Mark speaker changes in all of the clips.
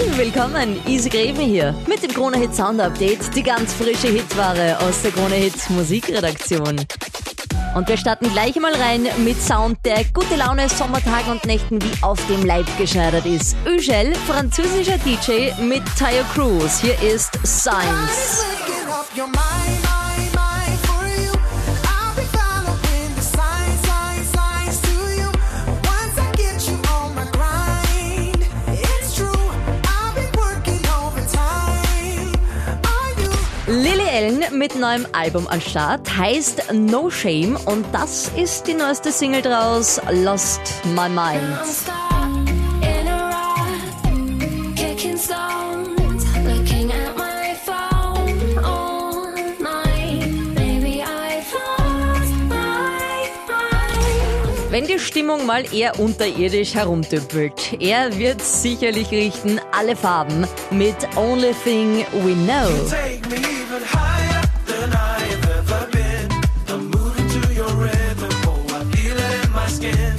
Speaker 1: Willkommen, Easy Greven hier mit dem Krone Hit Sound Update, die ganz frische Hitware aus der Krone Hit Musikredaktion. Und wir starten gleich mal rein mit Sound, der gute Laune Sommertagen und Nächten wie auf dem Leib geschneidert ist. Ugel, französischer DJ mit Tayo Cruz. Hier ist Science. Lily Allen mit neuem Album am Start heißt No Shame und das ist die neueste Single draus, Lost My Mind. Wenn die Stimmung mal eher unterirdisch herumdüppelt, er wird sicherlich richten alle Farben mit Only Thing We Know.
Speaker 2: Take me even higher than I have ever been. I'm moving to your rhythm. Oh, I feel it in my skin.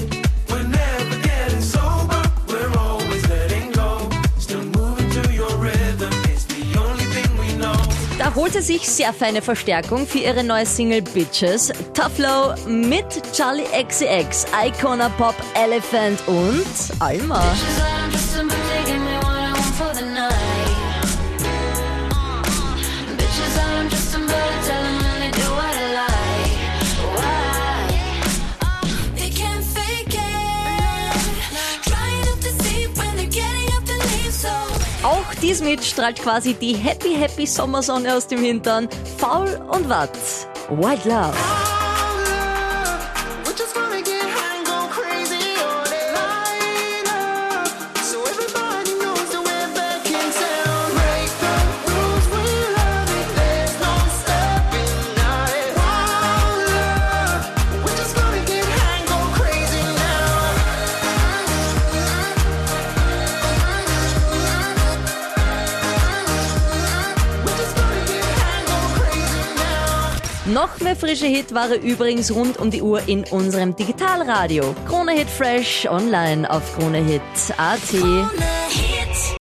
Speaker 2: We're never getting sober. We're always letting go. Still moving to your rhythm. It's the only thing we know.
Speaker 1: Da holt sie sich sehr feine Verstärkung für ihre neue Single Bitches. Tough Low mit Charlie XCX, Icona Pop, Elephant und Alma. Auch dies mit strahlt quasi die Happy Happy Sommersonne aus dem Hintern. Faul und Watt. White Love. Noch mehr frische Hitware übrigens rund um die Uhr in unserem Digitalradio. Krone Hit Fresh online auf kronehit.at.
Speaker 3: Krone.